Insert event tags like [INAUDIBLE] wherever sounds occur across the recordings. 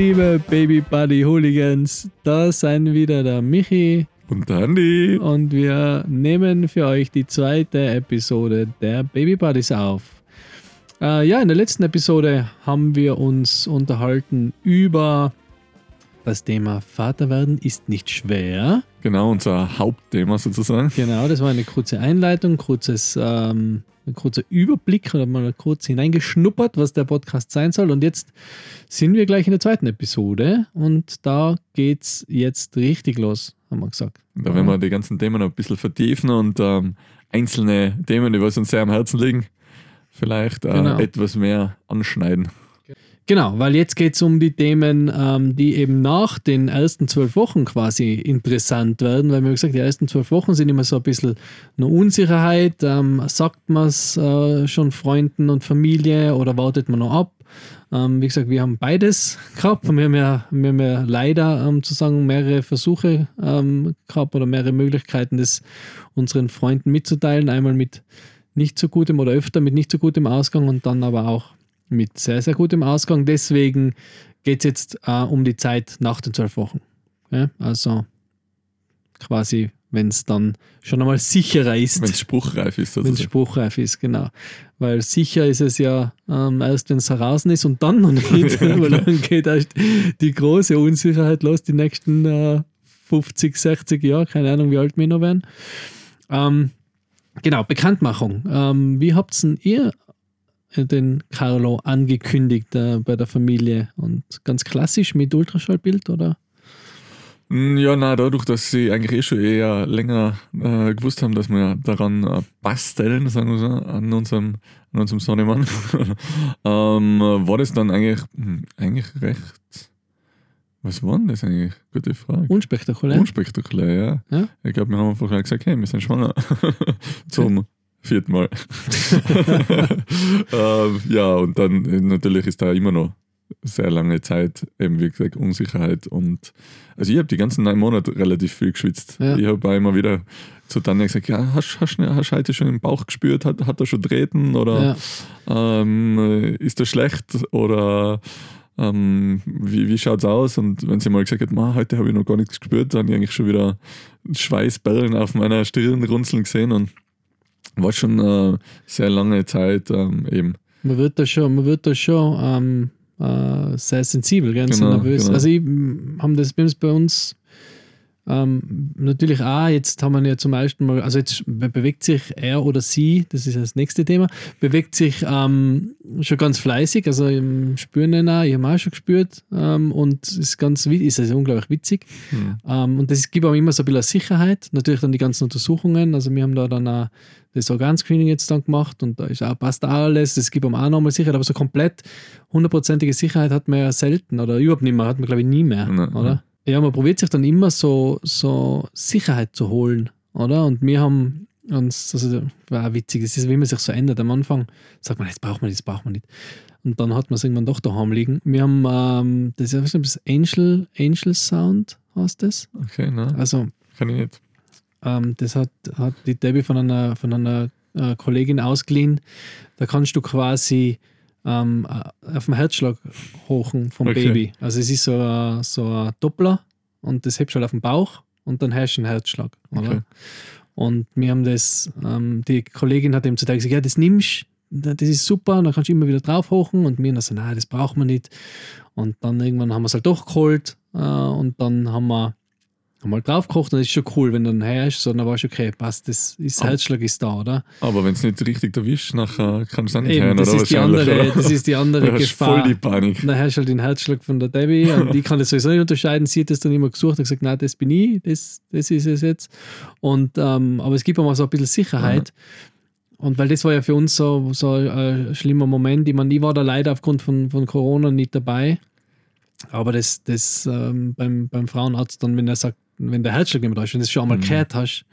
Liebe Baby Buddy Hooligans. Da sind wieder der Michi Und der Andi. und wir nehmen für euch die zweite Episode der Baby Buddies auf. Äh, ja, in der letzten Episode haben wir uns unterhalten über das Thema Vaterwerden ist nicht schwer. Genau, unser Hauptthema sozusagen. Genau, das war eine kurze Einleitung, kurzes, ähm, ein kurzer Überblick oder mal kurz hineingeschnuppert, was der Podcast sein soll. Und jetzt sind wir gleich in der zweiten Episode und da geht's jetzt richtig los, haben wir gesagt. Da werden wir die ganzen Themen noch ein bisschen vertiefen und ähm, einzelne Themen, die was uns sehr am Herzen liegen, vielleicht äh, Genau. etwas mehr anschneiden. Genau, weil jetzt geht es um die Themen, ähm, die eben nach den ersten zwölf Wochen quasi interessant werden, weil wir gesagt, die ersten zwölf Wochen sind immer so ein bisschen eine Unsicherheit. Ähm, sagt man es äh, schon Freunden und Familie oder wartet man noch ab? Ähm, wie gesagt, wir haben beides [LAUGHS] gehabt. Wir haben ja, wir haben ja leider ähm, sozusagen mehrere Versuche ähm, gehabt oder mehrere Möglichkeiten, das unseren Freunden mitzuteilen. Einmal mit nicht so gutem oder öfter mit nicht so gutem Ausgang und dann aber auch mit sehr, sehr gutem Ausgang. Deswegen geht es jetzt äh, um die Zeit nach den zwölf Wochen. Ja, also quasi, wenn es dann schon einmal sicherer ist, Wenn es spruchreif ist wenn es spruchreif ist, genau. Weil sicher ist es ja ähm, erst, wenn es heraus ist und dann noch [LAUGHS] nicht, weil dann geht erst die große Unsicherheit los, die nächsten äh, 50, 60 Jahre, keine Ahnung, wie alt wir noch werden. Ähm, genau, Bekanntmachung. Ähm, wie habt denn ihr den Carlo angekündigt äh, bei der Familie? Und ganz klassisch mit Ultraschallbild oder? Mm, Ja, na, dadurch, dass sie eigentlich eh schon eher länger äh, gewusst haben, dass wir daran äh, basteln, sagen wir so, an unserem, an unserem Sonnemann, [LAUGHS] ähm, war das dann eigentlich, hm, eigentlich recht. Was war denn das eigentlich? Gute Frage. Unspektakulär. Unspektakulär, ja. Ja? Ich glaube, wir haben einfach gesagt, hey, wir sind schwanger. [LAUGHS] Zum vierten Mal. [LAUGHS] ähm, ja, und dann äh, natürlich ist da immer noch sehr lange Zeit, eben wie gesagt, Unsicherheit. Und also ich habe die ganzen neun Monate relativ viel geschwitzt. Ja. Ich habe auch immer wieder zu Tanja gesagt, ja, hast, hast, hast du heute schon im Bauch gespürt? Hat, hat er schon treten? Oder Ja. ähm, äh, ist das schlecht? Oder ähm, wie, wie schaut es aus? Und wenn sie mal gesagt hat, "Ma, heute habe ich noch gar nichts gespürt, dann habe ich eigentlich schon wieder Schweißperlen auf meiner Stirn runzeln gesehen und war schon äh, sehr lange Zeit ähm, eben. Man wird da schon, man wird da schon ähm, äh, sehr sensibel, ganz Genau, nervös. genau. Also ich m, haben das wir haben das bei uns ähm, natürlich auch, jetzt haben wir ja zum ersten Mal, also jetzt be- bewegt sich er oder sie, das ist das nächste Thema, bewegt sich ähm, schon ganz fleißig, also im Spüren auch, ich habe auch schon gespürt ähm, und es ist ganz ist also unglaublich witzig. Hm. Ähm, und das gibt auch immer so ein bisschen Sicherheit. Natürlich dann die ganzen Untersuchungen. Also wir haben da dann auch das Organscreening jetzt dann gemacht und da ist auch, passt alles. Das gibt einem auch nochmal Sicherheit, aber so komplett hundertprozentige Sicherheit hat man ja selten oder überhaupt nicht mehr, hat man glaube ich nie mehr, Nein, oder? Ja, man probiert sich dann immer so, so Sicherheit zu holen, oder? Und wir haben uns, also war auch witzig, das ist, wie man sich so ändert. Am Anfang sagt man, das braucht man nicht, das braucht man nicht. Und dann hat man es irgendwann doch daheim liegen. Wir haben, ähm, das ist das Angel, Angel Sound, heißt das? Okay, na, Also, kann ich nicht. ähm, das hat, hat die Debbie von einer, von einer äh, Kollegin ausgeliehen. Da kannst du quasi ähm, äh, auf den Herzschlag hochen vom Okay. Baby. Also es ist so ein, so ein Doppler und das hebst du halt auf den Bauch und dann hast du einen Herzschlag. Oder? Okay. Und wir haben das, ähm, die Kollegin hat ihm zu der gesagt, ja, das nimmst das ist super, und dann kannst du immer wieder drauf hochen und wir haben so, nein, das braucht man nicht. Und dann irgendwann haben wir es halt doch geholt äh, und dann haben wir haben wir halt drauf gekocht und das ist schon cool, wenn du dann her ist, so, dann weißt du, okay, passt, das ist. Herzschlag ist da, oder? Aber wenn es nicht richtig erwischt, nachher kannst du es auch nicht Eben, hören, das oder ist, die andere, oder? das ist die andere [LAUGHS] Gefahr. voll die Panik. Dann hast du halt den Herzschlag von der Debbie und die kann das sowieso nicht unterscheiden. Sie hat das dann immer gesucht und gesagt, nein, das bin ich, das, das ist es jetzt. Und, ähm, aber es gibt auch mal so ein bisschen Sicherheit. Und weil das war ja für uns so, so ein schlimmer Moment. Ich meine, ich war da leider aufgrund von, von Corona nicht dabei. Aber das, das ähm, beim, beim Frauenarzt dann, wenn er sagt, wenn der Herzschlag nicht mehr da ist, wenn du das schon einmal Mhm. gehört hast,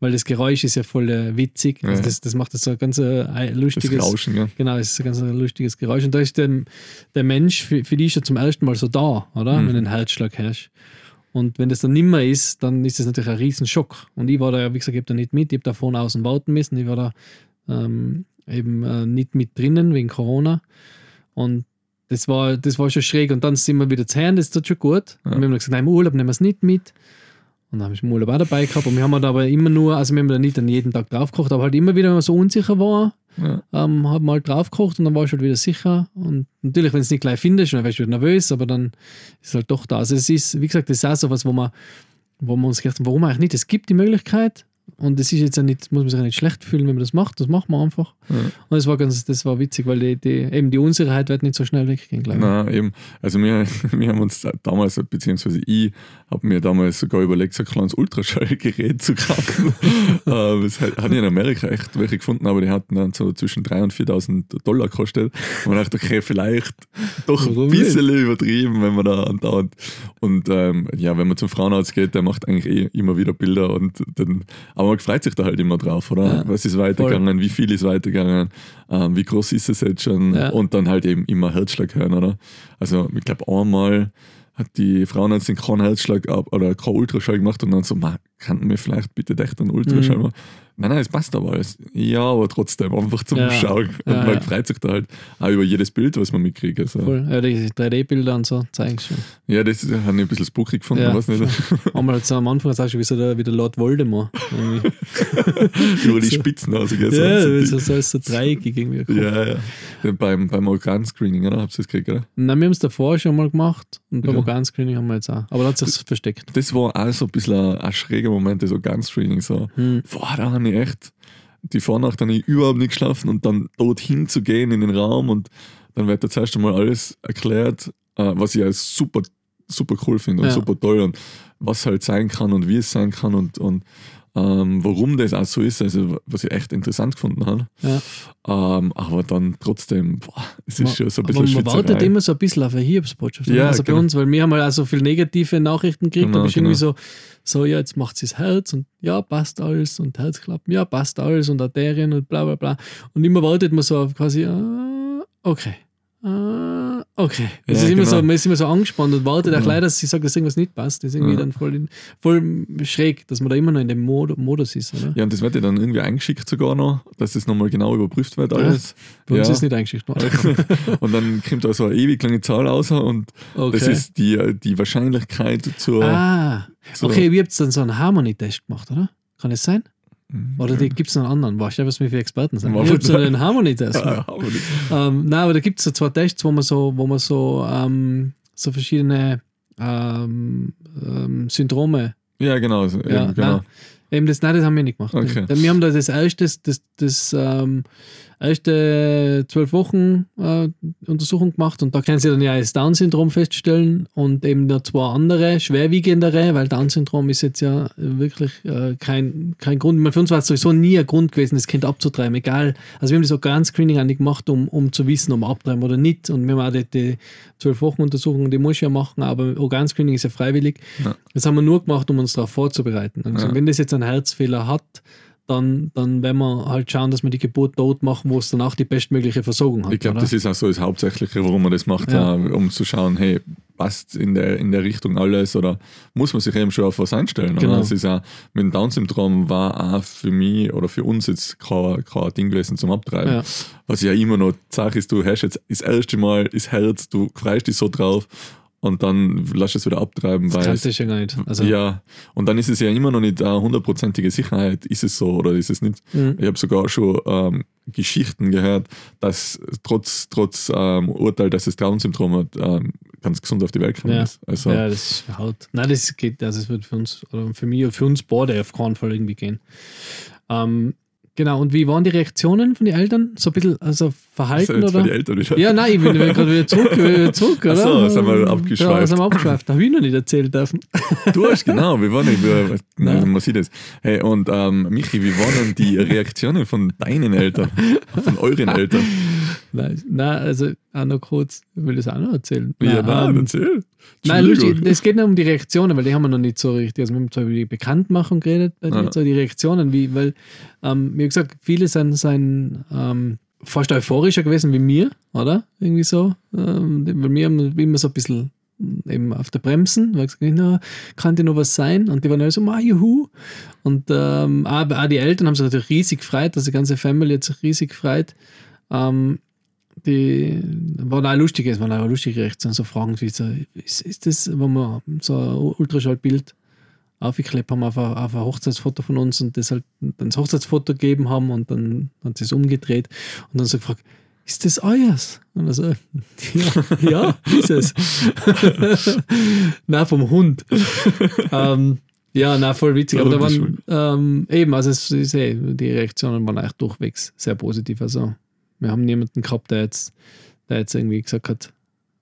weil das Geräusch ist ja voll äh, witzig. Also Ja. das, das macht das so ein ganz äh, Das lustiges, Rauschen, ja. Genau, es ist ein ganz lustiges Geräusch. Und da ist der, der Mensch für, für die schon zum ersten Mal so da, oder? Mhm. Wenn du einen Herzschlag hast. Und wenn das dann nimmer ist, dann ist das natürlich ein Riesenschock. Und ich war da, ja, wie gesagt, ich habe da nicht mit, ich habe da vorne außen warten müssen. Ich war da ähm, eben äh, nicht mit drinnen wegen Corona. Und das war, das war schon schräg. Und dann sind wir wieder zu Hause, das tut schon gut. Und wir haben gesagt, nein, im Urlaub nehmen wir es nicht mit. Und dann habe ich Urlaub auch dabei gehabt. Und wir haben halt aber immer nur, also wir haben da nicht dann jeden Tag drauf gekocht, aber halt immer wieder, wenn man so unsicher war, Ja. ähm, haben wir halt drauf gekocht und dann war ich halt wieder sicher. Und natürlich, wenn du es nicht gleich findest, dann wärst du wieder nervös, aber dann ist es halt doch da. Also es ist, wie gesagt, das ist auch so was, wo man, wo wir uns gedacht haben, warum eigentlich nicht? Es gibt die Möglichkeit und es ist jetzt ja nicht, muss man sich ja nicht schlecht fühlen, wenn man das macht. Das macht man einfach. Ja. Und das war ganz, das war witzig, weil die, die, eben die Unsicherheit wird nicht so schnell weggehen, glaube ich. Na, eben. Also wir, [LAUGHS] wir haben uns damals, beziehungsweise ich, habe mir damals sogar überlegt, so ein kleines Ultraschallgerät zu kaufen. [LAUGHS] äh, das hat, hat ich in Amerika echt welche gefunden, aber die hatten dann so zwischen 3.000 und 4.000 Dollar gekostet. Und man dachte, okay, vielleicht doch ein Warum bisschen übertrieben, wenn man da andauernd. Und ähm, ja, wenn man zum Frauenarzt geht, der macht eigentlich eh immer wieder Bilder und dann, aber man freut sich da halt immer drauf, oder? Ja, Was ist weitergegangen, wie viel ist weitergegangen, ähm, wie groß ist es jetzt schon Ja. und dann halt eben immer Herzschlag hören, oder? Also ich glaube einmal hat die Frauenärztin keinen Herzschlag ab oder keinen Ultraschall gemacht und dann so, "Ma, kannten wir vielleicht bitte echt einen Ultraschall Mhm. machen? Nein, nein, es passt aber alles. Ja, aber trotzdem einfach zum Ja. Schauen. Und Ja, man ja. freut sich da halt auch über jedes Bild, was man mitkriegt. Also, Voll. Ja, die 3D-Bilder und so zeigen schon. ja, das habe ich ein bisschen spooky gefunden, Ja, weiß nicht. Einmal so am Anfang sagst du, wie so der, wie der Lord Voldemort. [LAUGHS] Über die Spitzen ausgegangen. ja, so, so, so, so dreieckig irgendwie. ja, ja. ja. Beim, beim Organscreening, oder? Habt ihr das gekriegt, oder? Nein, wir haben es davor schon mal gemacht und beim Ja. Organscreening haben wir jetzt auch. Aber da hat sich versteckt. Das war auch so ein bisschen ein, ein schräger Moment, das Organscreening. So, Hm. boah, da habe ich echt, die Vornacht habe ich überhaupt nicht geschlafen und dann dorthin zu gehen in den Raum und dann wird da zuerst einmal alles erklärt, äh, was ich als super, super cool finde und Ja. super toll und was halt sein kann und wie es sein kann und, und ähm, warum das auch so ist, also was ich echt interessant gefunden habe. Ja. Ähm, aber dann trotzdem, boah, es ist Man- schon so ein aber bisschen man wartet immer so ein bisschen auf eine Hiobsbotschaft. Ja, also bei genau. uns, weil wir haben halt auch so viele negative Nachrichten gekriegt, Genau, da bist du irgendwie so, so, ja, jetzt macht sie das Herz und ja, passt alles und Herzklappen, ja, passt alles und Arterien und bla bla bla. Und immer wartet man so auf quasi, ah, okay. Ah, okay. Es Ja, ist immer genau. so, man ist immer so angespannt und wartet auch Ja. leider, dass sie sagt, dass irgendwas nicht passt. Das ist irgendwie Ja. dann voll, in, voll schräg, dass man da immer noch in dem Mod Modus ist. Oder? Ja, und das wird ja dann irgendwie eingeschickt sogar noch, dass das nochmal genau überprüft wird alles. Bei uns ja. ist nicht eingeschickt worden. [LAUGHS] und dann kommt da so eine ewig lange Zahl raus und Okay. das ist die, die Wahrscheinlichkeit zur. ah, zur okay, ihr habt dann so einen Harmony-Test gemacht, oder? Kann es sein? Mhm. Oder gibt es noch einen anderen? Weißt du, was wir für Experten sind? So wohl- einen Harmony-Test. Ja, aber nicht. ähm, nein, aber da gibt es so zwei Tests, wo man so, wo man so, ähm, so verschiedene ähm, ähm, Syndrome. ja, genau. so, Ja, eben, genau. nein. Eben das, nein, das haben wir nicht gemacht. Okay. Wir haben da das erste, das, das ähm, erste zwölf Wochen äh, Untersuchung gemacht und da können sie dann ja das Down-Syndrom feststellen und eben noch zwei andere, schwerwiegendere, weil Down-Syndrom ist jetzt ja wirklich äh, kein, kein Grund. Meine, Für uns war es sowieso nie ein Grund gewesen, das Kind abzutreiben, egal. Also wir haben das Organscreening eigentlich gemacht, um, um zu wissen, ob wir abtreiben oder nicht. Und wir haben auch die, die zwölf Wochen Untersuchung, die muss ich ja machen, aber Organscreening ist ja freiwillig. Ja. Das haben wir nur gemacht, um uns darauf vorzubereiten. Also Ja. wenn das jetzt einen Herzfehler hat, dann, dann werden wir halt schauen, dass wir die Geburt dort machen, wo es danach die bestmögliche Versorgung hat. Ich glaube, das ist auch so das Hauptsächliche, warum man das macht, Ja. äh, um zu schauen, hey, passt in der, in der Richtung alles oder muss man sich eben schon auf was einstellen. Genau. Oder? Es ist auch, mit dem Down-Syndrom war auch für mich oder für uns jetzt kein, kein Ding gewesen zum Abtreiben. Ja. Was ja immer noch sage, ist, du hast jetzt das erste Mal das Herz, du freust dich so drauf und dann lass es wieder abtreiben, das weil kannst du ja gar nicht. Also, ja, und dann ist es ja immer noch nicht eine hundertprozentige Sicherheit, ist es so oder ist es nicht. Mhm. Ich habe sogar schon ähm, Geschichten gehört, dass trotz, trotz ähm, Urteil, dass es Down-Syndrom hat, ähm, ganz gesund auf die Welt gekommen Ja. ist. Also, ja, das ist halt. Nein, das geht, also es wird für uns, oder für mich und für uns beide auf keinen Fall irgendwie gehen. Ähm, genau, und wie waren die Reaktionen von den Eltern? So ein bisschen, also Verhalten für oder? die. Ja, nein, ich bin gerade wieder zurück, wieder [LAUGHS] zurück, oder? so, sind wir Ja, abgeschweift. sind wir abgeschweift. Habe ich noch nicht erzählt dürfen. [LAUGHS] Du hast genau, wir waren nicht, wir, [LAUGHS] Nein. also man sieht es. Hey, und ähm, Michi, wie waren denn die Reaktionen von deinen Eltern, von euren Eltern? Nein, nein, also auch noch kurz, ich will das auch noch erzählen. Ja, nein, ähm, erzähl. Nein, lustig, es geht nicht um die Reaktionen, weil die haben wir noch nicht so richtig. Also wir haben zwar über die Bekanntmachung geredet, aber Ja. nicht so die Reaktionen, wie, weil, ähm, wie gesagt, viele sind, sind ähm, fast euphorischer gewesen wie mir, oder? Irgendwie so. Ähm, weil wir haben immer so ein bisschen mm, eben auf der Bremsen, weil gesagt, na, kann dir noch was sein? Und die waren alle so, ma, juhu. Und ähm, aber auch die Eltern haben sich natürlich riesig gefreut, also die ganze Family hat sich riesig gefreut. Ähm, die waren auch lustig, es waren auch lustige Reaktionen, so Fragen wie so, ist, ist das, wenn wir so ein Ultraschallbild aufgeklebt haben auf ein, auf ein Hochzeitsfoto von uns und das halt dann das Hochzeitsfoto gegeben haben und dann hat sie es umgedreht und dann so gefragt, ist das euers? Und er so, [LAUGHS] ja, ja, ist es. [LAUGHS] na, vom Hund. [LAUGHS] ähm, ja, na, voll witzig. Aber da waren ähm, eben, also es ist eh, die Reaktionen waren echt durchwegs sehr positiv. Also wir haben niemanden gehabt, der jetzt, der jetzt irgendwie gesagt hat,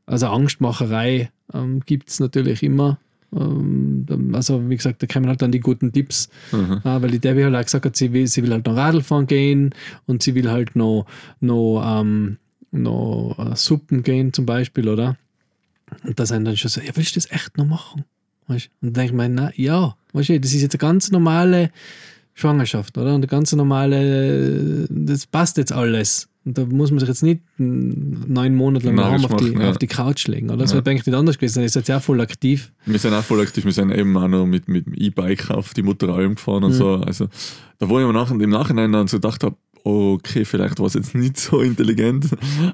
also Angstmacherei ähm, gibt es natürlich immer. Ähm, also wie gesagt, da kommen halt dann die guten Tipps, mhm. äh, weil die Debbie halt auch gesagt hat, sie will, sie will halt noch Radl fahren gehen und sie will halt noch, noch, ähm, noch uh, Suppen gehen zum Beispiel, oder? Und da sind dann schon so, ja, willst du das echt noch machen? Weißt? Und dann denke ich mir, na, ja, weißt du, das ist jetzt eine ganz normale Schwangerschaft, oder? Und eine ganz normale, das passt jetzt alles. Und da muss man sich jetzt nicht neun Monate lang Nein, auf, die, ja. auf die Couch legen. Oder? Das ja. wäre eigentlich nicht anders gewesen. Ihr seid ja voll aktiv. Wir sind auch voll aktiv. Wir sind eben auch noch mit, mit dem E-Bike auf die Mutteralm gefahren und mhm. so. Also, da wo ich mir nach, im Nachhinein dann so gedacht habe, okay, vielleicht war es jetzt nicht so intelligent,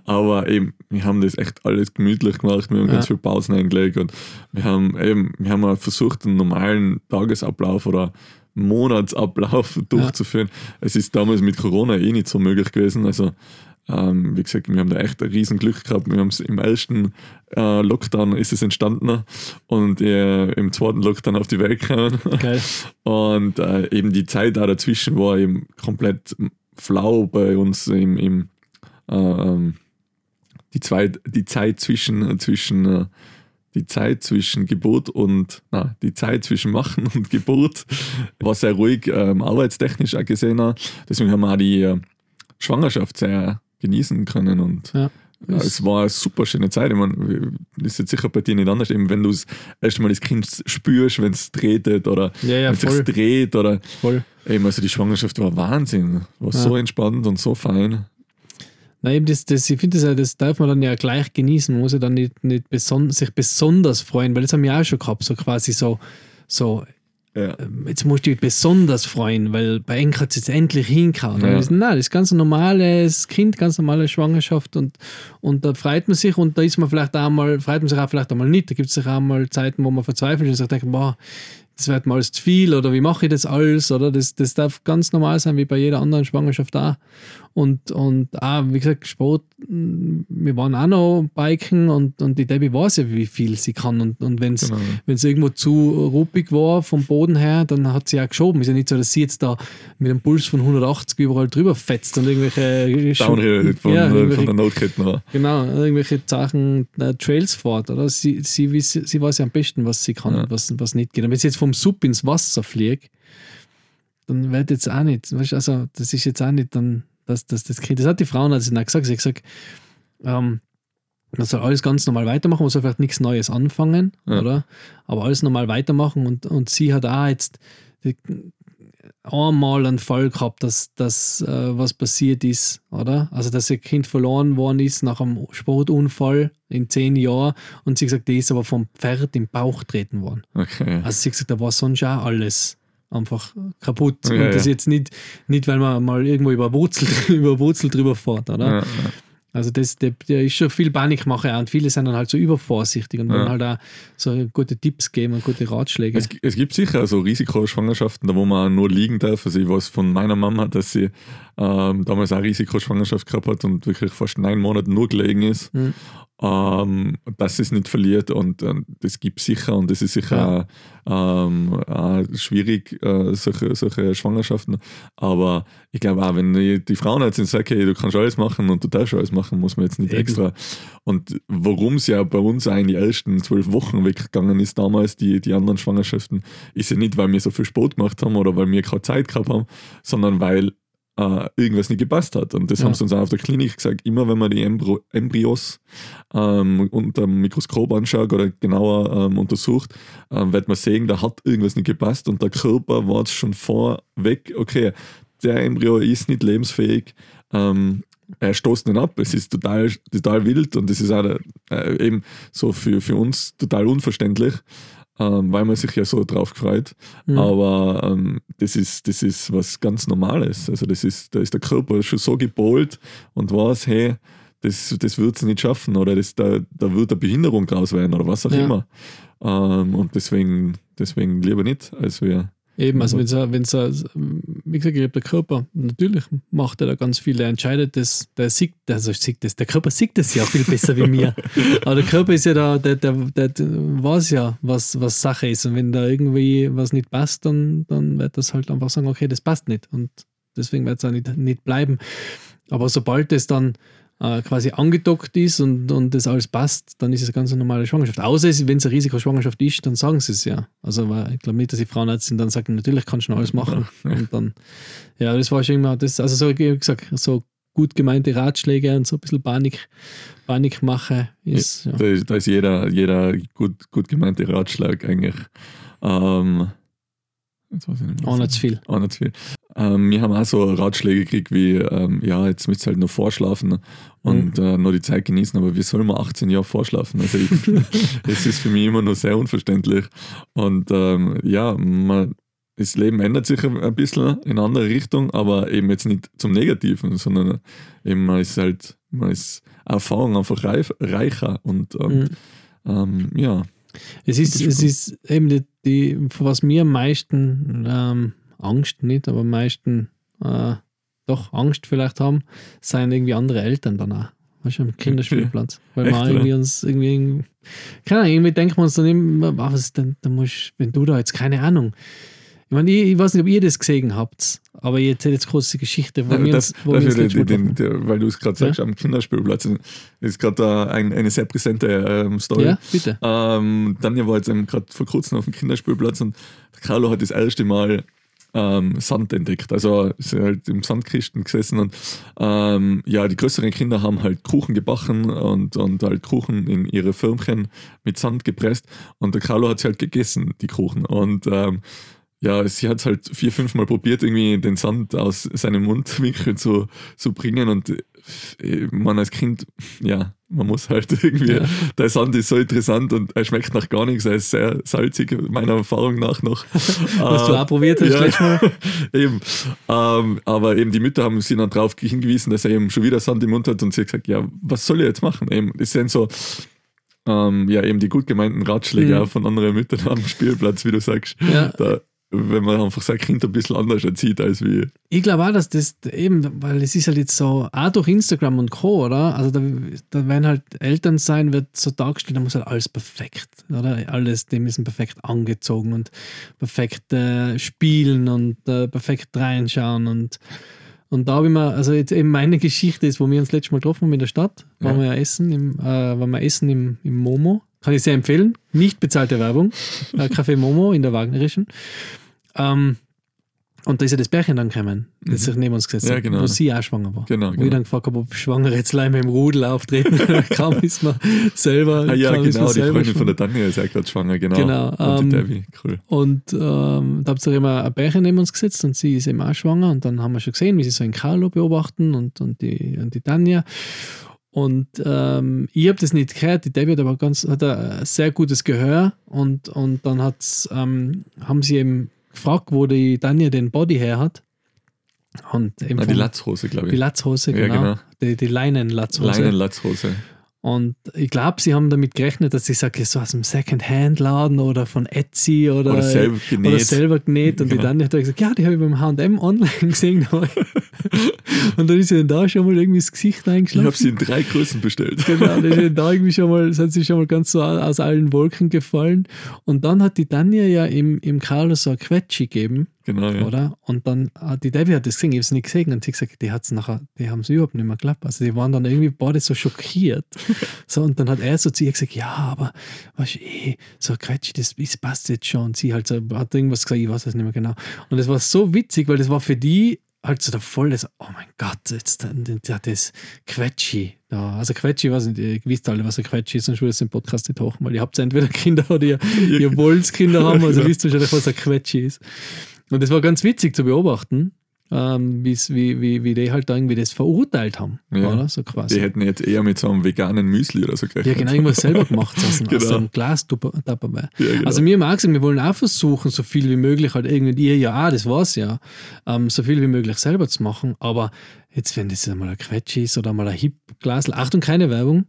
aber eben, wir haben das echt alles gemütlich gemacht, wir haben ja. ganz viele Pausen eingelegt und wir haben eben, wir haben versucht, einen normalen Tagesablauf oder Monatsablauf durchzuführen. Ja. Es ist damals mit Corona eh nicht so möglich gewesen, also ähm, wie gesagt, wir haben da echt ein riesen Glück gehabt. Wir haben es im ersten äh, Lockdown ist es entstanden und äh, im zweiten Lockdown auf die Welt gekommen. Okay. [LAUGHS] Und äh, eben die Zeit da dazwischen war eben komplett flau bei uns im, im äh, ähm, die, zwei, die Zeit zwischen, zwischen äh, die Zeit zwischen Geburt und na, die Zeit zwischen Machen und Geburt war sehr ruhig, ähm, arbeitstechnisch auch gesehen. Deswegen haben wir auch die äh, Schwangerschaft sehr genießen können und ja. Ja, es war eine super schöne Zeit. Ich meine, das ist jetzt sicher bei dir nicht anders, eben wenn du das erste Mal das Kind spürst, wenn es tretet oder ja, ja, wenn es dreht oder voll. eben, also die Schwangerschaft war Wahnsinn. War so entspannt und so fein. Na eben, das, das, ich finde, das, das darf man dann ja gleich genießen. Man muss ja dann nicht, nicht beson sich besonders freuen, weil das haben wir auch schon gehabt, so quasi so, so ja. Ähm, jetzt musst du dich besonders freuen, weil bei Eng hat es jetzt endlich hingehauen. Ja. Nein, das ist ganz normales Kind, ganz normale Schwangerschaft und, und da freut man sich und da ist man vielleicht auch mal, freut man sich auch vielleicht einmal nicht. Da gibt es auch mal Zeiten, wo man verzweifelt und sagt, boah, das wird mal zu viel oder wie mache ich das alles oder das, das darf ganz normal sein wie bei jeder anderen Schwangerschaft auch. Und, und auch, wie gesagt, Sport, mm, wir waren auch noch Biken und, und die Debbie weiß ja, wie viel sie kann. Und, und wenn es genau. irgendwo zu ruppig war vom Boden her, dann hat sie auch geschoben. Ist ja nicht so, dass sie jetzt da mit einem Puls von 180 überall drüber fetzt und irgendwelche Downhill von, ja, von der Notkette Genau, irgendwelche Sachen, äh, Trails fährt. Oder? Sie, sie, sie, sie weiß ja am besten, was sie kann ja. und was, was nicht geht. Und wenn sie jetzt vom Sub ins Wasser fliegt, dann wird jetzt auch nicht, weißt, also das ist jetzt auch nicht dann dass, dass das Kind, das hat die Frauen also nicht gesagt, sie hat gesagt, ähm, man soll alles ganz normal weitermachen, man soll vielleicht nichts Neues anfangen, ja. oder? Aber alles normal weitermachen und, und sie hat auch jetzt die, einmal einen Fall gehabt, dass, dass äh, was passiert ist, oder? Also, dass ihr Kind verloren worden ist nach einem Sportunfall in zehn Jahren und sie gesagt, die ist aber vom Pferd im Bauch treten worden. Okay. Also, sie gesagt, da war sonst auch alles einfach kaputt. Ja, und das ja. jetzt nicht, nicht, weil man mal irgendwo über Wurzel, [LAUGHS] über Wurzel drüber fährt, oder? Ja, also das, der, der, ist schon viel Panikmache und viele sind dann halt so übervorsichtig und wollen halt auch so gute Tipps geben und gute Ratschläge. Es, es gibt sicher so Risikoschwangerschaften, da wo man nur liegen darf. Also ich weiß von meiner Mama, dass sie ähm, damals auch Risikoschwangerschaft gehabt hat und wirklich fast neun Monate nur gelegen ist. Mhm ähm, dass es nicht verliert und äh, das gibt es sicher und das ist sicher ja. auch, ähm, auch schwierig, äh, solche, solche Schwangerschaften. Aber ich glaube auch, wenn die, Frauen jetzt sagen, okay, du kannst alles machen und du darfst alles machen, muss man jetzt nicht Eben. extra. Und warum es ja bei uns auch in die ersten zwölf Wochen weggegangen ist damals, die, die anderen Schwangerschaften, ist ja nicht, weil wir so viel Sport gemacht haben oder weil wir keine Zeit gehabt haben, sondern weil äh, irgendwas nicht gepasst hat. Und das ja. haben sie uns auch auf der Klinik gesagt. Immer wenn man die Embry Embryos ähm, unter dem Mikroskop anschaut oder genauer ähm, untersucht, ähm, wird man sehen, da hat irgendwas nicht gepasst und der Körper war schon vorweg, okay, der Embryo ist nicht lebensfähig. Ähm, er stoßt nicht ab. Es ist total, total wild und das ist auch äh, eben so für, für uns total unverständlich ähm, weil man sich ja so drauf freut. Mhm. Aber ähm, das, ist, das ist was ganz Normales. Also das ist, da ist der Körper schon so gepolt und weiß, hey, das, das wird es nicht schaffen oder das, da, da wird eine Behinderung draus werden oder was auch Ja. immer. Ähm, und deswegen, deswegen lieber nicht, als wir. Eben, also Aber- wenn es, wie gesagt, ich hab der Körper, natürlich macht er da ganz viel, er entscheidet das, der sieht, also sieht das, der Körper sieht das ja viel besser wie mir. [LAUGHS] Aber der Körper ist ja da, der, der, der, der weiß ja, was, was Sache ist. Und wenn da irgendwie was nicht passt, dann, dann wird das halt einfach sagen, okay, das passt nicht. Und deswegen wird es auch nicht, nicht bleiben. Aber sobald das dann äh, quasi angedockt ist und, und das alles passt, dann ist es eine ganz normale Schwangerschaft. Außer wenn es eine Risikoschwangerschaft ist, dann sagen sie es ja. Also weil ich glaube nicht, dass die Frauenärztin dann sagt, natürlich kannst du noch alles machen. [LAUGHS] Ja. Und dann, ja, das war schon immer, das, also so wie gesagt, so gut gemeinte Ratschläge und so ein bisschen Panik, Panikmache ist, ja. Da, ist- da ist jeder, jeder gut, gut gemeinte Ratschlag eigentlich. Ähm, jetzt weiß ich nicht mehr, auch nicht zu viel. Auch nicht viel. Ähm, wir haben auch so Ratschläge gekriegt wie, ähm, ja, jetzt müsst ihr halt noch vorschlafen und Mhm. äh, noch die Zeit genießen, aber wie soll man 18 Jahre vorschlafen? Also [LAUGHS] es ist für mich immer noch sehr unverständlich. Und ähm, ja, man, das Leben ändert sich ein ein bisschen in eine andere Richtung, aber eben jetzt nicht zum Negativen, sondern eben man ist halt, man ist Erfahrung einfach reif, reicher und ähm, Mhm. ähm, ja, Es ist, es ist eben die, die, was mir am meisten ähm, Angst nicht, aber am meisten äh, doch Angst vielleicht haben, sind irgendwie andere Eltern danach. Weißt du, am Kinderspielplatz. Weil Echt, wir oder? irgendwie uns irgendwie, keine Ahnung, irgendwie denken wir uns dann immer, was ist denn, da musst, wenn du da jetzt, keine Ahnung. Ich meine, ich, ich weiß nicht, ob ihr das gesehen habt, aber ihr erzählt jetzt kurz die Geschichte, wo Ja, wir das, uns, wo wir uns den, den, der, weil du es gerade sagst, am Kinderspielplatz ist gerade ein, eine sehr präsente ähm, Story. Ja, bitte. Ähm, Danja war jetzt gerade vor kurzem auf dem Kinderspielplatz und Carlo hat das erste Mal ähm, Sand entdeckt. Also ist halt im Sandkisten gesessen und ähm, ja, die größeren Kinder haben halt Kuchen gebacken und, und halt Kuchen in ihre Firmchen mit Sand gepresst und der Carlo hat sie halt gegessen, die Kuchen. Und ähm, ja, sie hat halt vier, fünf Mal probiert, irgendwie den Sand aus seinem Mundwinkel zu, zu bringen und äh, man als Kind, ja, man muss halt [LAUGHS] irgendwie, Ja. der Sand ist so interessant und er schmeckt nach gar nichts, er ist sehr salzig, meiner Erfahrung nach noch. [LAUGHS] Was du Äh, auch probiert hast, ja. letztes Mal. [LAUGHS] eben. Ähm, aber eben die Mütter haben sie dann darauf hingewiesen, dass er eben schon wieder Sand im Mund hat und sie hat gesagt, ja, was soll er jetzt machen? Eben, das sind so, ähm, ja, eben die gut gemeinten Ratschläge Mhm. von anderen Müttern am Spielplatz, wie du sagst. Ja. Da, wenn man einfach sein Kind ein bisschen anders erzieht als wie. Ich glaube auch, dass das eben, weil es ist halt jetzt so, auch durch Instagram und Co., oder? Also da, da werden halt Eltern sein, wird so dargestellt, da muss halt alles perfekt, oder? Alles, die müssen perfekt angezogen und perfekt äh, spielen und äh, perfekt reinschauen und und da habe ich mir, also jetzt eben meine Geschichte ist, wo wir uns letztes Mal getroffen haben in der Stadt, waren Ja. wir ja essen, im, äh, waren wir essen im, im Momo. Kann ich sehr empfehlen. Nicht bezahlte Werbung. Äh, Café Momo in der Wagnerischen. Ähm, und da ist ja das Bärchen dann gekommen, das Mhm. sich neben uns Ja, hat, genau. wo sie auch schwanger war. Genau, Wo ich genau. dann gefragt habe, ob Schwangere jetzt leider im Rudel auftreten. [LAUGHS] kaum ist man selber. Ah, ja, genau, die Freundin von der Tanja ist ja gerade schwanger, genau. Genau, Und ähm, die Debbie, cool. Und ähm, da habt ihr immer ein Bärchen neben uns gesetzt und sie ist eben auch schwanger. Und dann haben wir schon gesehen, wie sie so in Carlo beobachten und, und, die, und die Tanja. Und ähm, ich habe das nicht gehört, die Debbie hat aber ganz, hat ein sehr gutes Gehör und, und dann hat's, ähm, haben sie eben gefragt, wo die Tanja den Body her hat. Und eben Ah, die Latzhose, glaube die ich. Latzhose, Ja, genau. genau. Die, die Leinenlatzhose. Leinenlatzhose. Und ich glaube, sie haben damit gerechnet, dass ich sage, so aus dem Second-Hand-Laden oder von Etsy oder, Oder selber genäht. oder selber genäht. Und die Genau. dann hat gesagt, ja, die habe ich beim H&M online [LAUGHS] gesehen. [LAUGHS] [LAUGHS] und dann ist sie dann da schon mal irgendwie das Gesicht Ich habe eingeschlafen. sie in drei Größen bestellt. Genau, dann ist sie da irgendwie schon mal, sind sie schon mal ganz so aus allen Wolken gefallen. Und dann hat die Tanja ja im, im Carlos so ein Quetschi gegeben, Genau, ja. oder? Und dann, hat die Debbie hat das gesehen, ich habe es nicht gesehen. Und sie hat gesagt, die hat's nachher, die haben es überhaupt nicht mehr geklappt. Also die waren dann irgendwie beide so schockiert. [LAUGHS] so, und dann hat er so zu ihr gesagt, ja, aber weißt du, eh, so ein Quetschi, das, das passt jetzt schon. Und sie halt so, hat irgendwas gesagt, ich weiß es nicht mehr genau. Und das war so witzig, weil das war für die halt so der volle, so, oh mein Gott, jetzt ja, das Quetschi da. Also Quetschi, weiß nicht, ihr wisst alle, was ein Quetschi ist, sonst würde es den Podcast nicht hochen, weil ihr habt entweder Kinder oder ihr, [LAUGHS] ihr wollt Kinder haben, also Genau. wisst wahrscheinlich, was ein Quetschi ist. Und das war ganz witzig zu beobachten. Ähm, wie, wie, wie die halt da irgendwie das verurteilt haben. Ja. Oder? So quasi. Die hätten jetzt eher mit so einem veganen Müsli oder so Ja, gerechnet. genau, irgendwas selber gemacht [LAUGHS] aus, einem- aus Genau. so einem Glas dabei. Ja, genau. Also wir haben auch gesagt, wir wollen auch versuchen, so viel wie möglich halt irgendwie, ihr ja auch, das war's ja, ähm, so viel wie möglich selber zu machen, aber jetzt, wenn das einmal ein Quetsch ist oder mal ein Hip-Glas, Achtung, keine Werbung,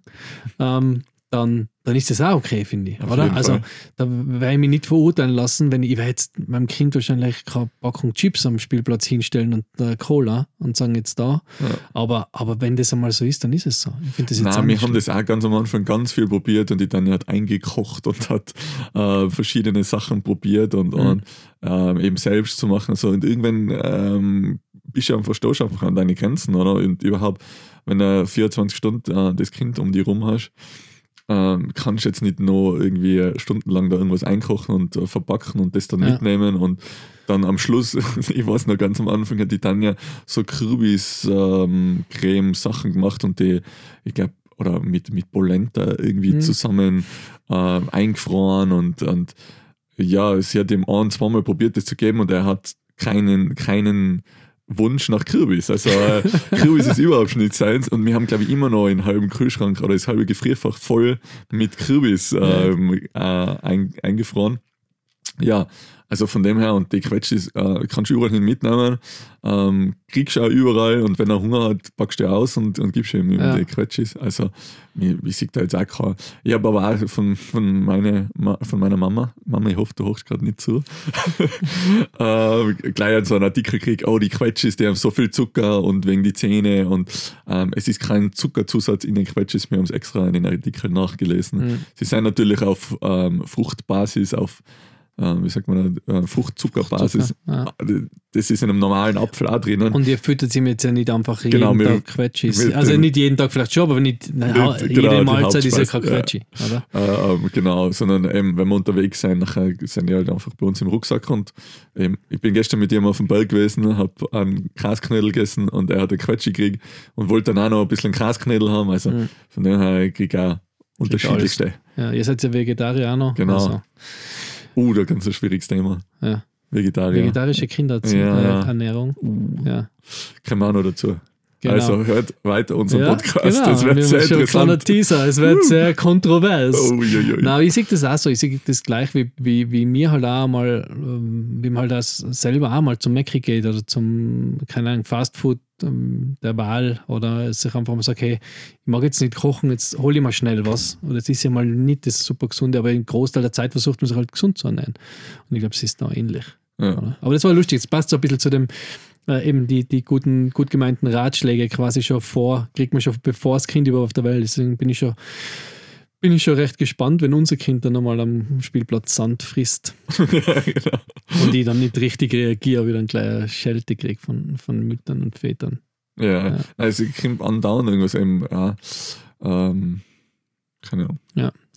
ähm, dann, dann ist das auch okay, finde ich, Auf oder? Also da werde ich mich nicht verurteilen lassen, wenn ich, ich jetzt meinem Kind wahrscheinlich keine Packung Chips am Spielplatz hinstellen und äh, Cola und sagen jetzt da, Ja. aber, aber wenn das einmal so ist, dann ist es so. Ich finde das jetzt auch Nein, wir nicht haben schlimm. das auch ganz am Anfang ganz viel probiert und die Tanja hat eingekocht und hat äh, verschiedene Sachen probiert und, Mhm. und ähm, eben selbst zu machen. So. Und irgendwann ähm, bist du einfach, stehst du einfach an deine Grenzen, oder? Und überhaupt, wenn du 24 Stunden äh, das Kind um die rum hast, ähm, kannst jetzt nicht noch irgendwie stundenlang da irgendwas einkochen und äh, verpacken und das dann Ja. mitnehmen und dann am Schluss, [LAUGHS] ich weiß noch ganz am Anfang, hat die Tanja so Kürbis-Creme-Sachen gemacht und die, ich glaube, oder mit, mit Polenta irgendwie Mhm. zusammen ähm, eingefroren und, und ja, sie hat ihm ein, zweimal probiert, das zu geben und er hat keinen, keinen Wunsch nach Kürbis. Also äh, [LAUGHS] Kürbis ist überhaupt nicht seins und wir haben, glaube ich, immer noch einen halben Kühlschrank oder das halbe Gefrierfach voll mit Kürbis ähm, äh, ein, eingefroren. Ja, also von dem her, und die Quetschis äh, kannst du überall hin mitnehmen, ähm, kriegst du auch überall und wenn er Hunger hat, packst du aus und, und gibst ihm Ja. die Quetschis. Also ich, sehe da jetzt auch kein. Ich habe aber auch von, von, meine, von meiner Mama, Mama, ich hoffe, du hochst gerade nicht zu, [LAUGHS] ähm, gleich an so einen Artikel krieg, oh, die Quetschis, die haben so viel Zucker und wegen die Zähne und ähm, es ist kein Zuckerzusatz in den Quetschis, wir haben es extra in den Artikel nachgelesen. Mhm. Sie sind natürlich auf ähm, Fruchtbasis, auf wie sagt man, äh, Fruchtzuckerbasis. Zucker, Das ist in einem normalen Apfel auch drinnen. Und ihr füttert sie mir jetzt ja nicht einfach jeden Genau, wir- Tag Quetschis. Also nicht jeden Tag vielleicht schon, aber nicht, jede genau, die Mahlzeit ist ja kein Quetschi, oder? Äh, ähm, genau, sondern eben, wenn wir unterwegs sind, nachher sind die halt einfach bei uns im Rucksack und eben, ich bin gestern mit ihm auf dem Berg gewesen, habe einen Grasknödel gegessen und er hat einen Quetschi gekriegt und wollte dann auch noch ein bisschen Grasknödel haben, also Mhm. von dem her kriege ich auch unterschiedlichste. Ja, ihr seid ja Vegetarier auch noch. Genau. Also, Uh, da ganz ein schwieriges Thema. ja. Vegetarier. Vegetarische Ja. Kinderernährung. Uh, Ja. Kommen wir auch noch dazu. Genau. Also hört weiter unseren ja, Podcast, genau. das wird Wir sehr schon ein interessant. Teaser, es wird sehr kontrovers. Oh. Nein, ich sehe das auch so. Ich sehe das gleich, wie, wie, wie mir halt auch mal, ähm, wie man halt das selber auch mal zum Macri geht oder zum, keine Ahnung, Fastfood ähm, der Wahl oder sich einfach mal sagt, hey, ich mag jetzt nicht kochen, jetzt hole ich mal schnell was. Oder es ist ja mal nicht das super gesunde, aber im Großteil der Zeit versucht man sich halt gesund zu ernähren. Und ich glaube, es ist da ähnlich. Ja. Aber das war lustig, es passt so ein bisschen zu dem, äh, eben die, die guten, gut gemeinten Ratschläge quasi schon vor, kriegt man schon bevor das Kind überhaupt auf der Welt ist. Deswegen bin ich schon, bin ich schon recht gespannt, wenn unser Kind dann einmal am Spielplatz Sand frisst [LAUGHS] genau. und ich dann nicht richtig reagiere, wie dann gleich eine Schelte kriege von, von Müttern und Vätern. Ja, Ja. also ich kriege andauernd irgendwas eben, ja, ähm, keine Ahnung.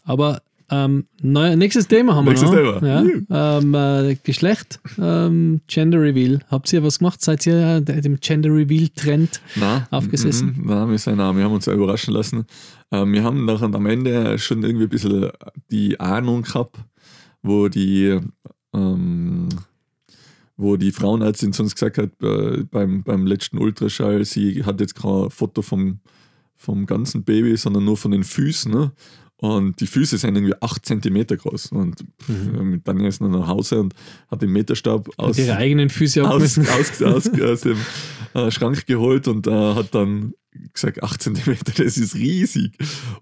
Aber ähm, neu, nächstes Thema haben Nächstes wir noch. Thema. Ja, ähm, äh, Geschlecht, ähm, Gender Reveal. Habt ihr was gemacht? Seid ihr äh, dem Gender Reveal Trend? Aufgesessen? mhm, Nein, wir sind auch, wir haben uns auch überraschen lassen. Ähm, wir haben nachher am Ende schon irgendwie ein bisschen die Ahnung gehabt, wo die, ähm, wo die Frauenärztin zu uns gesagt hat, äh, beim, beim letzten Ultraschall, sie hat jetzt kein Foto vom, vom ganzen Baby, sondern nur von den Füßen. Ne? Und die Füße sind irgendwie 8 cm groß. Und mhm. dann ist er nach Hause und hat den Meterstab aus, Ihre eigenen Füße aus, aus, aus, aus dem äh, Schrank geholt und äh, hat dann gesagt, 8 cm, [LAUGHS] das ist riesig.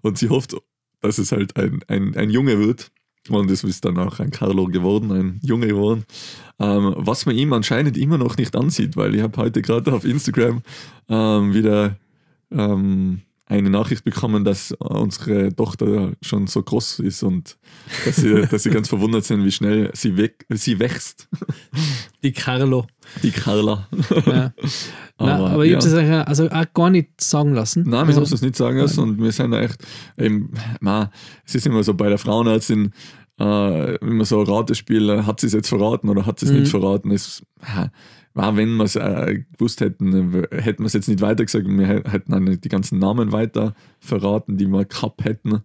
Und sie hofft, dass es halt ein, ein, ein Junge wird. Und das ist dann auch ein Carlo geworden, ein Junge geworden. Ähm, was man ihm anscheinend immer noch nicht ansieht, weil ich habe heute gerade auf Instagram ähm, wieder ähm, eine Nachricht bekommen, dass unsere Tochter schon so groß ist und dass sie, [LAUGHS] dass sie ganz verwundert sind, wie schnell sie, weg, sie wächst. Die Carlo. Die Carla. Ja. [LAUGHS] Aber, Nein, aber ich ja. habe das also auch gar nicht sagen lassen. Nein, wir also, haben es nicht sagen lassen und wir sind da echt, eben, man, es ist immer so bei der Frauenärztin, äh, immer so ein Ratespiel, äh, hat sie es jetzt verraten oder hat sie es Mhm. nicht verraten? Äh, war, wenn wir es äh, gewusst hätten, äh, hätten wir es jetzt nicht weiter gesagt, wir hä- hätten dann die ganzen Namen weiter verraten, die wir gehabt hätten.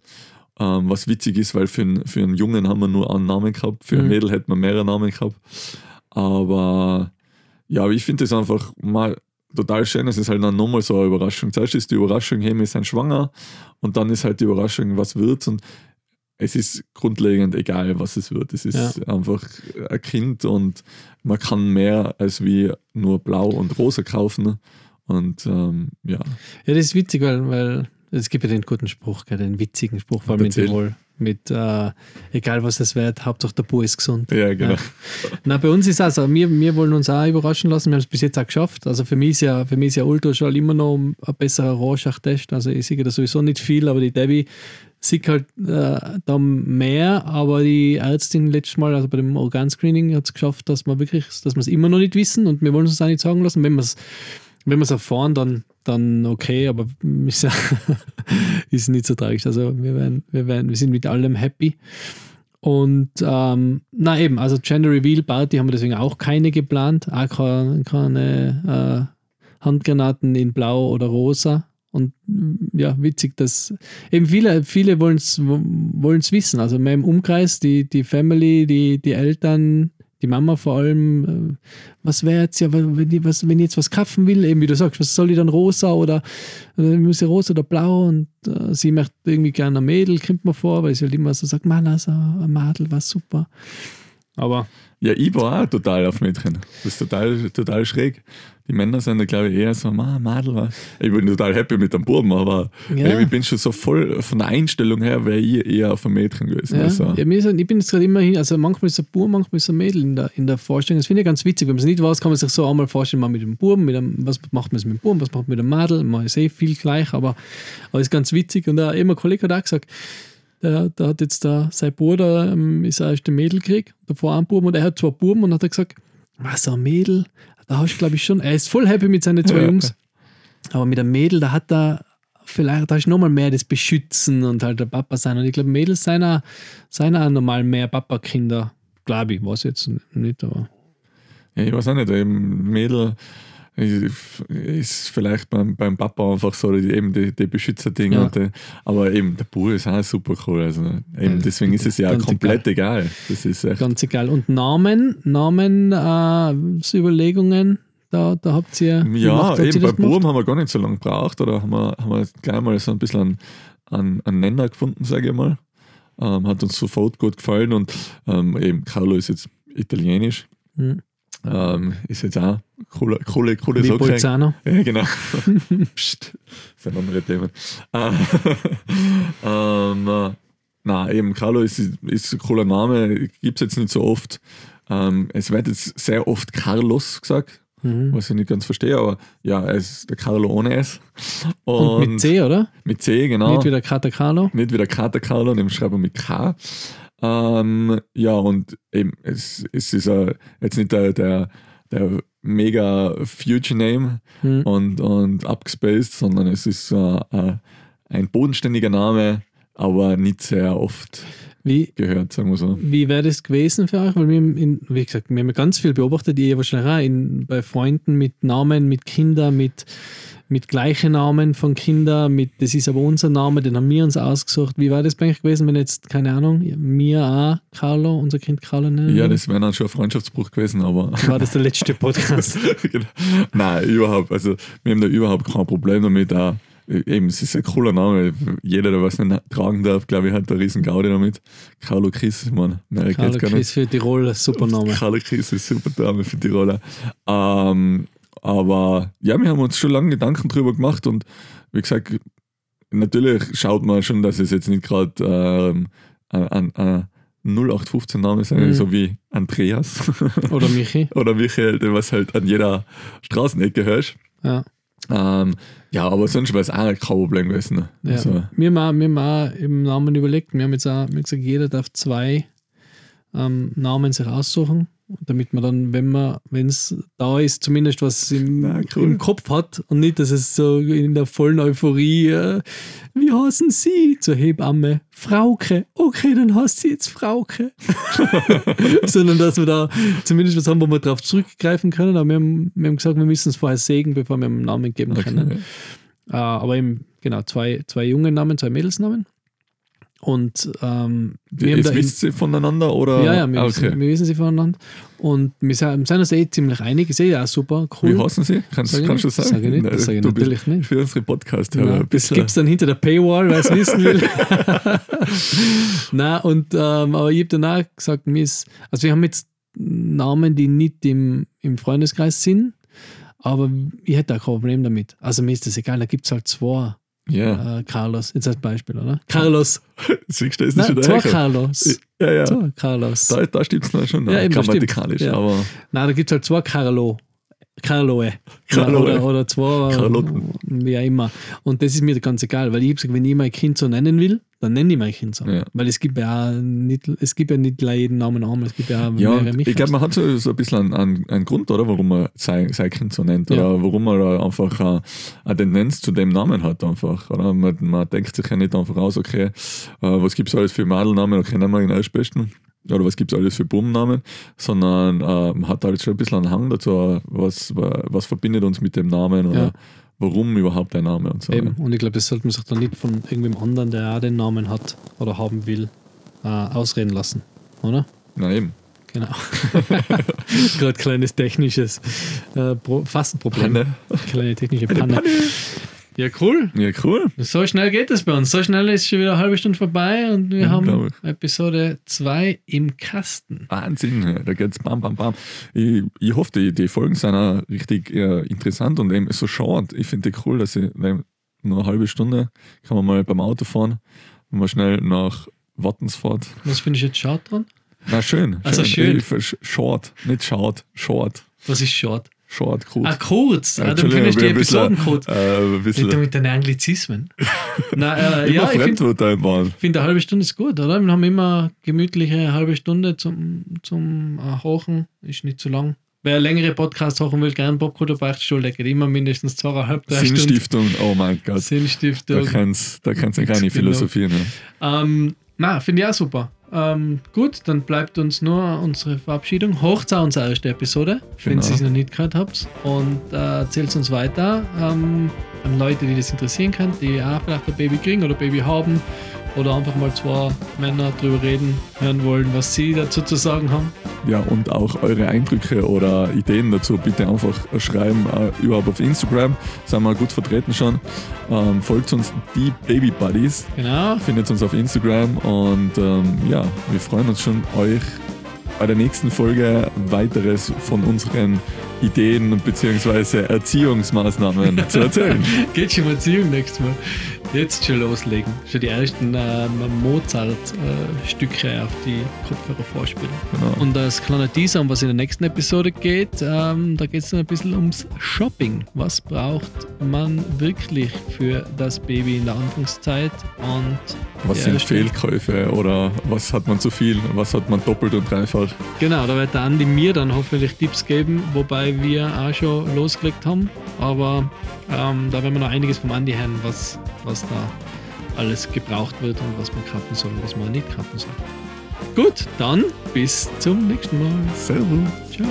Ähm, was witzig ist, weil für, einen- für einen Jungen haben wir nur einen Namen gehabt, für ein Mhm. Mädel hätten wir mehrere Namen gehabt. Aber ja, ich finde das einfach mal total schön. Es ist halt dann nochmal so eine Überraschung. Zuerst ist die Überraschung, hey, wir sind schwanger und dann ist halt die Überraschung, was wird und es ist grundlegend egal, was es wird. Es ist Ja. einfach ein Kind und man kann mehr als wie nur blau und rosa kaufen. Und ähm, ja, Ja, das ist witzig, weil, weil es gibt ja den guten Spruch, gell, den witzigen Spruch, vor allem in. Tirol. Mit äh, egal was es wird, Hauptsache der Bub ist gesund. ja genau. Na, bei uns ist also, wir, wir wollen uns auch überraschen lassen. Wir haben es bis jetzt auch geschafft. Also für mich ist ja, für mich ist ja Ultraschall immer noch ein besserer Rorschach-Test. Also ich sehe da sowieso nicht viel, aber die Debbie sieht halt äh, da mehr. Aber die Ärztin letztes Mal, also bei dem Organscreening, hat es geschafft, dass wir wirklich, dass wir es immer noch nicht wissen und wir wollen es auch nicht sagen lassen. Wenn wir es wenn erfahren, dann, dann okay, aber [LAUGHS] ist, ja, ist nicht so tragisch. Also wir, werden, wir, werden, wir sind mit allem happy. Und ähm, na eben, also Gender Reveal Party haben wir deswegen auch keine geplant. Auch keine, keine äh, Handgranaten in Blau oder Rosa. Und mm, ja, witzig, dass eben viele, viele wollen es wissen. Also mehr im Umkreis, die, die Family, die, die Eltern, die Mama vor allem, äh, was wäre jetzt ja, wenn ich, was, wenn ich jetzt was kaufen will, eben wie du sagst, was soll ich dann rosa oder äh, muss ich rosa oder blau und äh, sie möchte irgendwie gerne ein Mädel, kommt mir vor, weil sie halt immer so sagt, Mann, also ein Madel war super. Aber Ja, ich war auch total auf Mädchen. Das ist total, total schräg. Die Männer sind da, glaube ich, eher so, Ma, Madel was. Ich bin total happy mit dem Buben, aber Ja. ich bin schon so voll, von der Einstellung her wäre ich eher auf ein Mädchen gewesen. Ja, Also, ja, mir ist, ich bin jetzt gerade immer hin, also manchmal ist ein Bub, manchmal ist ein Mädel in der, in der Vorstellung. Das finde ich ganz witzig. Wenn man es nicht weiß, kann man sich so einmal vorstellen, mal mit dem Buben, mit dem, was macht man mit dem Buben, was macht man mit dem Madel. Man ist eh viel gleich, aber, aber ist ganz witzig. Und uh, immer ein Kollege hat auch gesagt, der, der hat jetzt da, sein Bruder ähm, ist erst ein Mädel gekriegt, davor ein Buben und er hat zwei Buben und hat er gesagt, was, ein Mädel, da hast du glaube ich schon, er ist voll happy mit seinen zwei Ja. Jungs, aber mit einem Mädel, da hat er vielleicht, da ist nochmal mehr das Beschützen und halt der Papa sein. Und ich glaube, Mädels sind auch normal mehr Papa-Kinder, glaube ich, weiß jetzt nicht, aber ja, ich weiß auch nicht, eben Mädel ist vielleicht beim, beim Papa einfach so die, eben die, die Beschützerdinge. Ja. Aber eben der Bub ist auch super cool. Also eben deswegen ist es ja ganz komplett egal. Das ist echt, ganz egal. Und Namen, Namen, äh, Überlegungen, da, da habt ihr. Ja, macht- habt ihr eben gemacht? Buben haben wir gar nicht so lange gebraucht oder haben wir, haben wir gleich mal so ein bisschen einen, einen, einen Nenner gefunden, sage ich mal. Ähm, hat uns sofort gut gefallen und ähm, eben Carlo ist jetzt italienisch. Hm. Ähm, ist jetzt auch coole, coole, coole. Bolzano. Ja, genau. [LAUGHS] Psst, das sind andere Themen. Äh, [LAUGHS] ähm, äh, na, eben Carlo ist, ist ein cooler Name, gibt es jetzt nicht so oft. Ähm, es wird jetzt sehr oft Carlos gesagt, Mhm. was ich nicht ganz verstehe, aber ja, er ist der Carlo ohne S. Und, Und mit C, oder? Mit C, genau. Nicht wieder Kata Carlo. Nicht wie der Kater Carlo, den schreiben wir mit K. Ähm, ja, und eben, es, es ist äh, jetzt nicht der, der, der mega Future Name Hm. und, und abgespaced, sondern es ist äh, äh, ein bodenständiger Name, aber nicht sehr oft Wie, gehört, sagen wir so. Wie wäre das gewesen für euch? Weil wir, in, wie gesagt, wir haben ganz viel beobachtet, ihr wahrscheinlich auch in, bei Freunden mit Namen, mit Kindern, mit, mit gleichen Namen von Kindern, mit, das ist aber unser Name, den haben wir uns ausgesucht. Wie wäre das bei euch gewesen, wenn jetzt, keine Ahnung, mir auch Carlo, unser Kind Carlo nennen? Ja, das wäre dann schon ein Freundschaftsbruch gewesen, aber [LAUGHS] war das der letzte [LAUGHS] Podcast. genau. Nein, überhaupt. Also, wir haben da überhaupt kein Problem damit. Auch, eben, es ist ein cooler Name. Jeder, der was nicht tragen darf, glaube ich, hat eine riesen Gaudi damit. Carlo Chris, meine, mehr Carlo geht's gar nicht. Chris für Tirol, super Name. Carlo Chris ist super Name für Tiroler. Ähm, aber ja, wir haben uns schon lange Gedanken drüber gemacht und wie gesagt, natürlich schaut man schon, dass es jetzt nicht gerade ähm, ein, ein 0815 Name sein, Mhm. so wie Andreas Oder Michi. [LAUGHS] oder Michael, der was halt an jeder Straßenecke hörst. Ja. Ähm, ja, aber sonst wäre es auch kein Problem gewesen. ne? Ja. Also, Wir, haben auch, wir im Namen überlegt, wir haben jetzt auch wir haben gesagt, jeder darf zwei ähm, Namen sich aussuchen, damit man dann, wenn man, wenn es da ist, zumindest was im, Na, cool. im Kopf hat und nicht, dass es so in der vollen Euphorie, äh, wie heißen Sie zur Hebamme? Frauke. Okay, dann heißt sie jetzt Frauke. [LAUGHS] Sondern dass wir da zumindest was haben, wo wir darauf zurückgreifen können. Aber wir haben, wir haben gesagt, wir müssen es vorher sägen, bevor wir einen Namen geben können. okay. Äh, aber eben, genau, zwei, zwei junge Namen, zwei Mädelsnamen. Und ähm, wir haben da wisst ihr voneinander oder? ja, ja, wir, Ah, wissen, okay. wir wissen sie voneinander. Und wir sind sind uns eh ziemlich einig. Ist eh auch super, cool. Wie heißen sie? Kannst, Sag kannst du sagen? sag ich nicht, Nein, das sag ich natürlich nicht. Für unsere podcast Ja, das gibt es dann hinter der Paywall, wer es wissen will. [LAUGHS] Nein, und, ähm, aber ich habe dann auch gesagt, mir ist, also wir haben jetzt Namen, die nicht im, im Freundeskreis sind, aber ich hätte auch kein Problem damit. Also mir ist das egal, da gibt es halt zwei Ja, äh, Carlos, jetzt als Beispiel, oder? Carlos, [LAUGHS] siehst du, ist das nein, schon zwei der Carlos. Ja, ja. Zwei Carlos. Da, da stimmt es noch schon Ja, stimmt. grammatikalisch, Ja. aber Nein, da gibt es halt zwei Carlo. Carloe. Carloe. Oder, oder zwei, Carlotten. wie auch immer. Und das ist mir ganz egal, weil ich gesagt, wenn ich mein Kind so nennen will, dann nenne ich mein Kind so. Ja. Weil es gibt ja nicht, es gibt ja nicht jeden Namen einmal, es gibt ja auch ja, mehrere ich glaube, man hat so, so ein bisschen einen, einen, Grund, oder, warum man sein, sein Kind so nennt, Ja. oder warum man einfach eine, eine Tendenz zu dem Namen hat, einfach. Oder? Man, man denkt sich ja nicht einfach aus, okay, äh, was gibt es alles für Madelnamen, okay, nehmen wir den erstbesten. Oder was gibt es alles für Bubennamen, sondern äh, man hat halt schon ein bisschen einen Hang dazu, was, was verbindet uns mit dem Namen oder Ja. warum überhaupt der Name und so. Eben. Und ich glaube, das sollte man sich dann nicht von irgendwem anderen, der auch den Namen hat oder haben will, äh, ausreden lassen. Oder? Na eben. Genau. [LAUGHS] Gerade kleines technisches, äh, Pro fast ein Problem. Panne. Kleine technische Panne. Ja, cool. Ja, cool. So schnell geht es bei uns. So schnell ist schon wieder eine halbe Stunde vorbei und wir haben Unglaublich. Episode 2 im Kasten. Wahnsinn, ja, da geht's bam, bam, bam. Ich, ich hoffe, die, die Folgen sind auch richtig äh, interessant und eben so short. Ich finde die cool, dass ich nur eine halbe Stunde kann man mal beim Auto fahren, wenn man schnell nach Wattens fährt. Was finde ich jetzt schade dran? Na, schön. Ach so, schön. Ich, short, nicht short, short. Was ist short? Short, kurz. Ah, kurz. Ja, Ah, dann findest du die Episoden bisschen, kurz. Äh, bisschen mit den Anglizismen. [LAUGHS] Nein, äh, ja, ich finde find, eine halbe Stunde ist gut, oder? Wir haben immer gemütliche halbe Stunde zum, zum äh, Hochen. Ist nicht zu lang. Wer längere Podcasts hochen will, gerne Popkultur Beichtstuhl, geht immer mindestens zweieinhalb, drei Stunden. Sinnstiftung, oh mein Gott. Da Sinnstiftung. da kannst du keine Genau. Philosophie ne? Ähm, na, finde ich auch super. Ähm, gut, dann bleibt uns nur unsere Verabschiedung. Hocht auch unsere erste Episode, wenn Genau. ihr es noch nicht gehört habt. Und äh, erzählt uns weiter ähm, an Leute, die das interessieren können, die auch vielleicht ein Baby kriegen oder Baby haben. Oder einfach mal zwei Männer drüber reden, hören wollen, was sie dazu zu sagen haben. Ja, und auch eure Eindrücke oder Ideen dazu bitte einfach schreiben, äh, überhaupt auf Instagram, sind wir gut vertreten schon. Ähm, folgt uns die Baby Buddies, Genau. findet uns auf Instagram und ähm, ja, wir freuen uns schon, euch bei der nächsten Folge weiteres von unseren Ideen bzw. Erziehungsmaßnahmen zu erzählen. [LAUGHS] Geht schon mal Erziehung nächstes Mal. Jetzt schon loslegen. Schon die ersten ähm, Mozart-Stücke auf die Kopfhörer vorspielen. Genau. Und als kleiner Teaser, um was in der nächsten Episode geht, ähm, da geht es dann ein bisschen ums Shopping. Was braucht man wirklich für das Baby in der Anfangszeit? Und Was sind. Fehlkäufe oder was hat man zu viel, was hat man doppelt und dreifach? genau, da wird der Andi mir dann hoffentlich Tipps geben, wobei wir auch schon losgelegt haben. Aber ähm, da werden wir noch einiges vom Andi hören, was, was da alles gebraucht wird und was man kaufen soll und was man nicht kaufen soll. Gut, dann bis zum nächsten Mal. Servus. Ciao.